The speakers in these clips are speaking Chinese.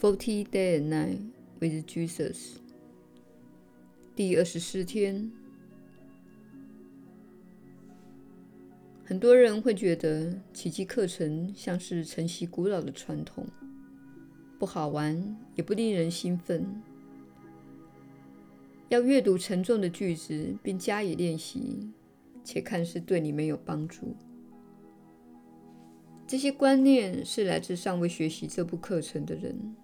Forty Day and Night with Jesus，第二十四天。很多人会觉得奇迹课程像是承袭古老的传统，不好玩，也不令人兴奋。要阅读沉重的句子，并加以练习，且看似对你没有帮助。这些观念是来自尚未学习这部课程的人。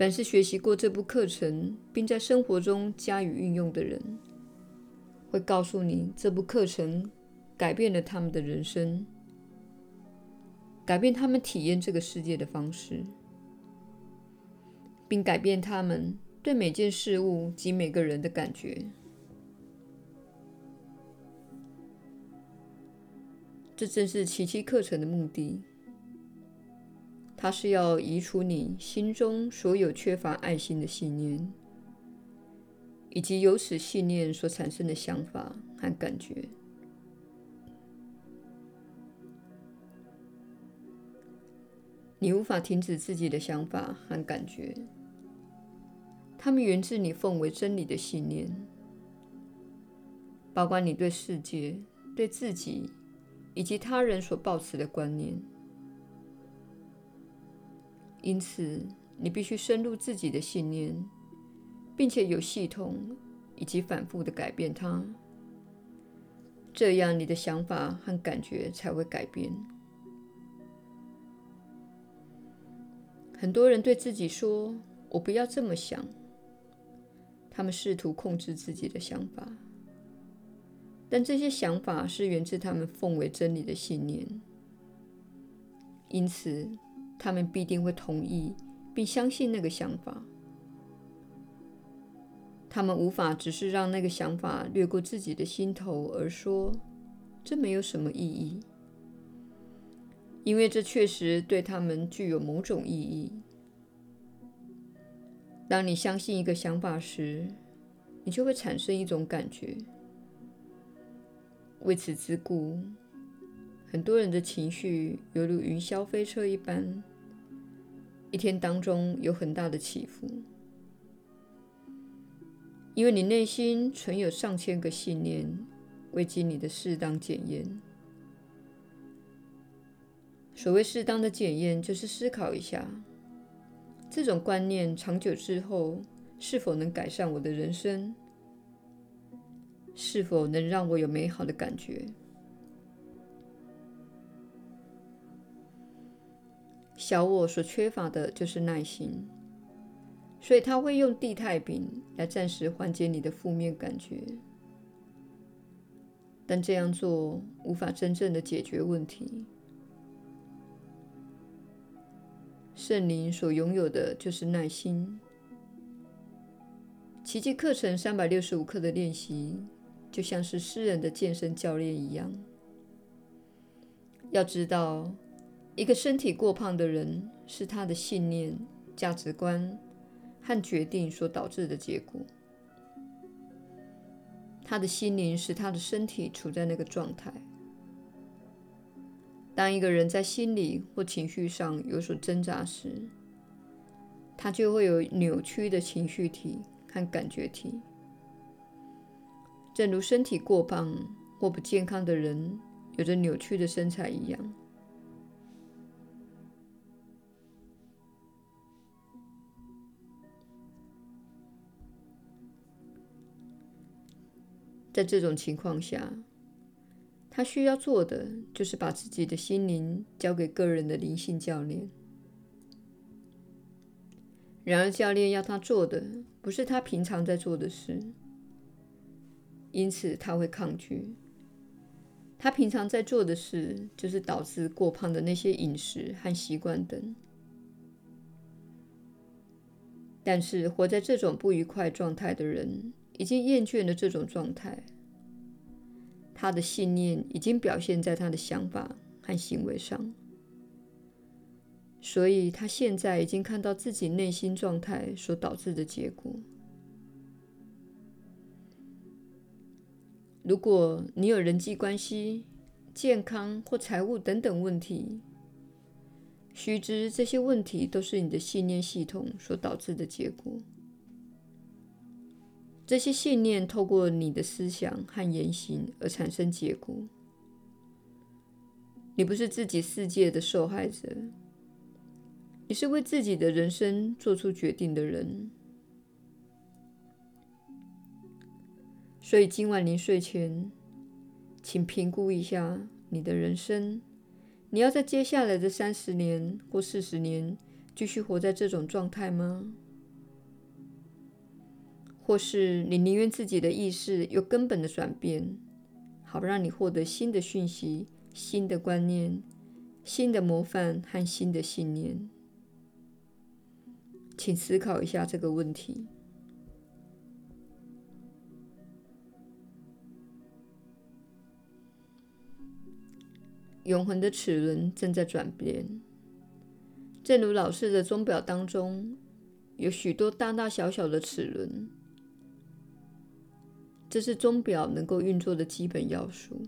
凡是学习过这部课程，并在生活中加以运用的人，会告诉你这部课程改变了他们的人生，改变他们体验这个世界的方式，并改变他们对每件事物及每个人的感觉。这正是奇迹课程的目的。它是要移除你心中所有缺乏爱心的信念，以及由此信念所产生的想法和感觉。你无法停止自己的想法和感觉，它们源自你奉为真理的信念，包括你对世界、对自己以及他人所抱持的观念。因此，你必须深入自己的信念，并且有系统以及反复的改变它，这样你的想法和感觉才会改变。很多人对自己说：“我不要这么想。”他们试图控制自己的想法，但这些想法是源自他们奉为真理的信念，因此他们必定会同意并相信那个想法。他们无法只是让那个想法掠过自己的心头而说：“这没有什么意义。”因为这确实对他们具有某种意义。当你相信一个想法时，你就会产生一种感觉。为此之故，很多人的情绪犹如云霄飞车一般，一天当中有很大的起伏。因为你内心存有上千个信念，未经你的适当检验。所谓适当的检验，就是思考一下，这种观念长久之后是否能改善我的人生，是否能让我有美好的感觉。小我所缺乏的就是耐心，所以他会用地太饼来暂时缓解你的负面感觉，但这样做无法真正的解决问题。圣灵所拥有的就是耐心。奇迹课程三百六十五课的练习，就像是私人的健身教练一样。要知道，一个身体过胖的人是他的信念、价值观和决定所导致的结果。他的心灵使他的身体处在那个状态。当一个人在心理或情绪上有所挣扎时，他就会有扭曲的情绪体和感觉体，正如身体过胖或不健康的人有着扭曲的身材一样。在这种情况下，他需要做的就是把自己的心灵交给个人的灵性教练。然而，教练要他做的不是他平常在做的事，因此他会抗拒。他平常在做的事就是导致过胖的那些饮食和习惯等。但是，活在这种不愉快状态的人已经厌倦了这种状态。他的信念已经表现在他的想法和行为上，所以他现在已经看到自己内心状态所导致的结果。如果你有人际关系、健康或财务等等问题，须知这些问题都是你的信念系统所导致的结果。这些信念透过你的思想和言行而产生结果。你不是自己世界的受害者，你是为自己的人生做出决定的人。所以今晚临睡前，请评估一下你的人生。你要在接下来的三十年或四十年继续活在这种状态吗？或是你宁愿自己的意识有根本的转变，好让你获得新的讯息、新的观念、新的模范和新的信念？请思考一下这个问题。永恒的齿轮正在转变，正如老式的钟表当中有许多大大小小的齿轮，这是钟表能够运作的基本要素。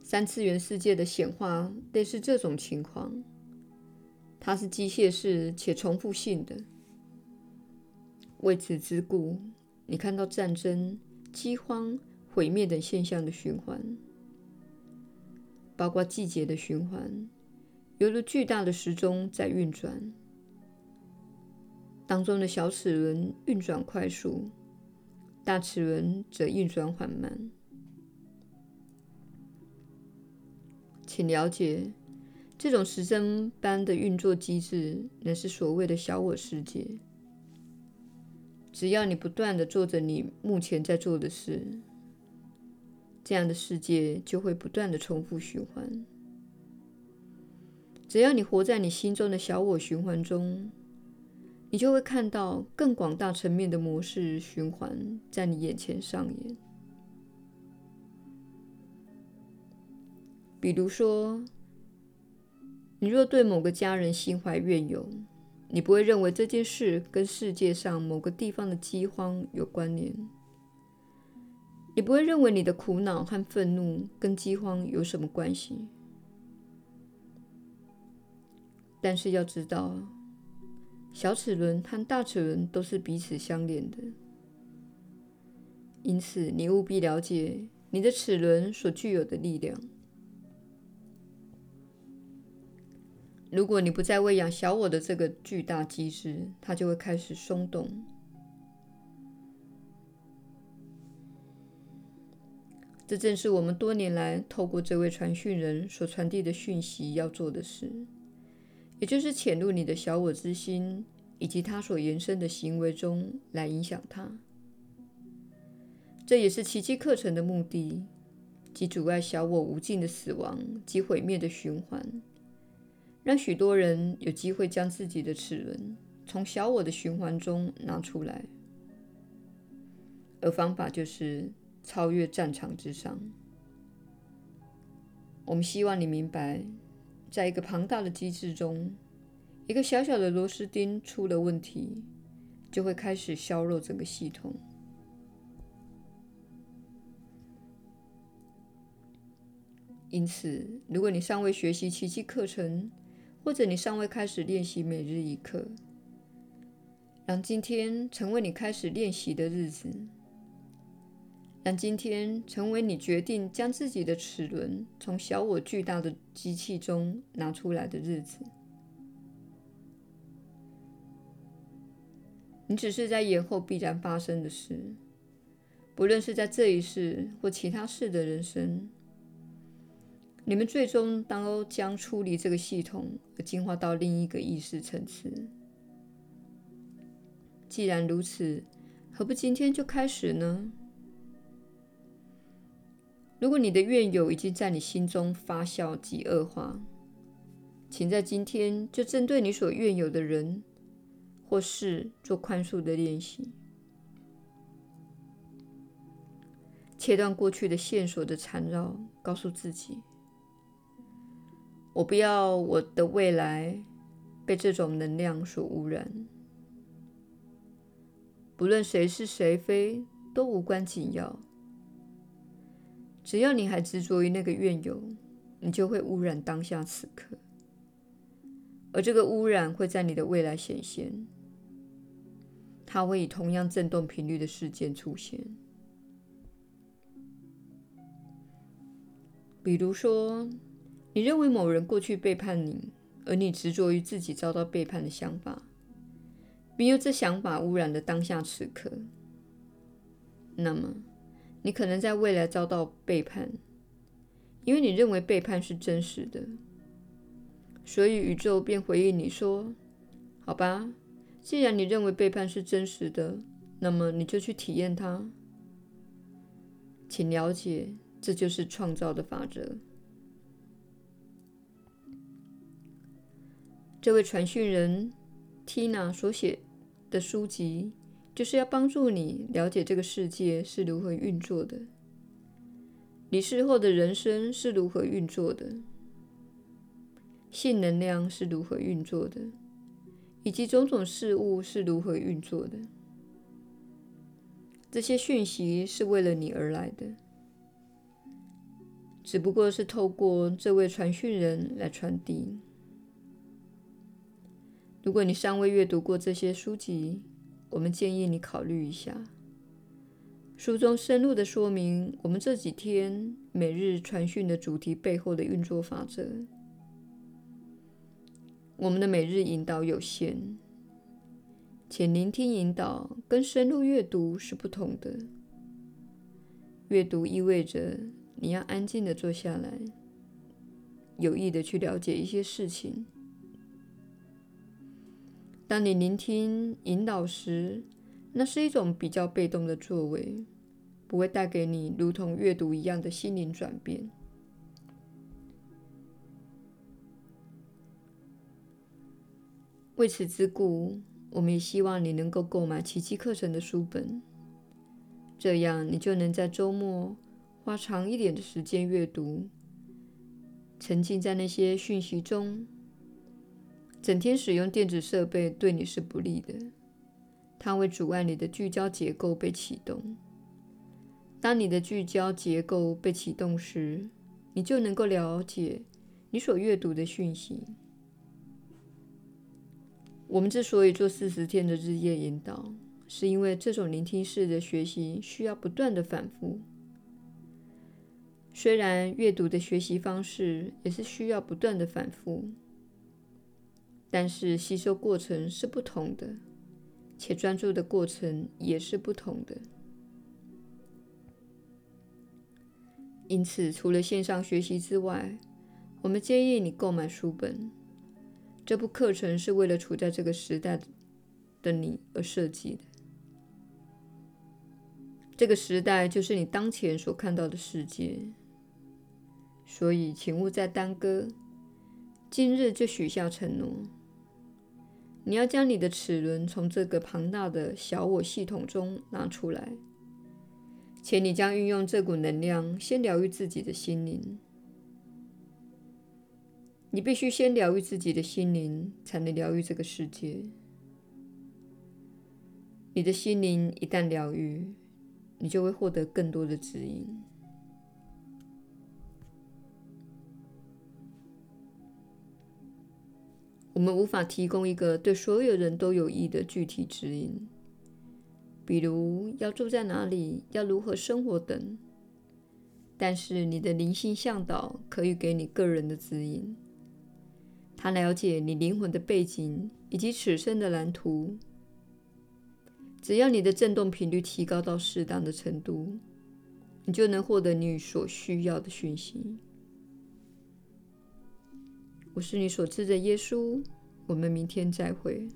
三次元世界的显化类似这种情况，它是机械式且重复性的。为此之故，你看到战争、饥荒、毁灭等现象的循环。包括季节的循环，犹如巨大的时钟在运转，当中的小齿轮运转快速，大齿轮则运转缓慢。请了解，这种时针般的运作机制，乃是所谓的小我世界。只要你不断地做着你目前在做的事。这样的世界就会不断的重复循环。只要你活在你心中的小我循环中，你就会看到更广大层面的模式循环在你眼前上演。比如说，你若对某个家人心怀怨尤，你不会认为这件事跟世界上某个地方的饥荒有关联。你不会认为你的苦恼和愤怒跟饥荒有什么关系，但是要知道，小齿轮和大齿轮都是彼此相连的。因此，你务必了解你的齿轮所具有的力量。如果你不再喂养小我的这个巨大机制，它就会开始松动。这正是我们多年来透过这位传讯人所传递的讯息要做的事，也就是潜入你的小我之心以及它所延伸的行为中来影响它。这也是奇迹课程的目的，即阻碍小我无尽的死亡及毁灭的循环，让许多人有机会将自己的齿轮从小我的循环中拿出来，而方法就是。超越战场之上，我们希望你明白，在一个庞大的机制中，一个小小的螺丝钉出了问题，就会开始削弱整个系统。因此，如果你尚未学习奇迹课程，或者你尚未开始练习每日一课，让今天成为你开始练习的日子。让今天成为你决定将自己的齿轮从小我巨大的机器中拿出来的日子。你只是在延后必然发生的事，不论是在这一世或其他世的人生，你们最终都将出离这个系统而进化到另一个意识层次。既然如此，何不今天就开始呢？如果你的怨尤已经在你心中发酵及恶化，请在今天就针对你所怨尤的人或事做宽恕的练习，切断过去的线索的缠绕，告诉自己：我不要我的未来被这种能量所污染。不论谁是谁非，都无关紧要。只要你还执着于那个怨尤，你就会污染当下此刻。而这个污染会在你的未来显现，它会以同样振动频率的事件出现。比如说，你认为某人过去背叛你，而你执着于自己遭到背叛的想法，并由这想法污染了当下此刻。那么，你可能在未来遭到背叛，因为你认为背叛是真实的，所以宇宙便回应你说：“好吧，既然你认为背叛是真实的，那么你就去体验它。”请了解。这就是创造的法则。这位传讯人 Tina 所写的书籍，就是要帮助你了解这个世界是如何运作的，你死后的人生是如何运作的，性能量是如何运作的，以及种种事物是如何运作的。这些讯息是为了你而来的。只不过是透过这位传讯人来传递。如果你尚未阅读过这些书籍，我们建议你考虑一下。书中深入地说明我们这几天每日传讯的主题背后的运作法则。我们的每日引导有限，且聆听引导跟深入阅读是不同的。阅读意味着。你要安静地坐下来，有意的去了解一些事情。当你聆听引导时，那是一种比较被动的作为，不会带给你如同阅读一样的心灵转变。为此之故，我们也希望你能够购买奇迹课程的书本，这样你就能在周末。花长一点的时间阅读，沉浸在那些讯息中。整天使用电子设备对你是不利的，它会阻碍你的聚焦结构被启动。当你的聚焦结构被启动时，你就能够了解你所阅读的讯息。我们之所以做四十天的日夜引导，是因为这种聆听式的学习需要不断的反复。虽然阅读的学习方式也是需要不断的反复，但是吸收过程是不同的，且专注的过程也是不同的。因此，除了线上学习之外，我们建议你购买书本。这部课程是为了处在这个时代的你而设计的。这个时代就是你当前所看到的世界。所以，请勿再耽搁。今日就许下承诺，你要将你的齿轮从这个庞大的小我系统中拿出来，且你将运用这股能量先疗愈自己的心灵。你必须先疗愈自己的心灵，才能疗愈这个世界。你的心灵一旦疗愈，你就会获得更多的指引。我们无法提供一个对所有人都有益的具体指引，比如要住在哪里、要如何生活等。但是你的灵性向导可以给你个人的指引，他了解你灵魂的背景以及此生的蓝图。只要你的振动频率提高到适当的程度，你就能获得你所需要的讯息。我是你所知的耶稣，我们明天再会。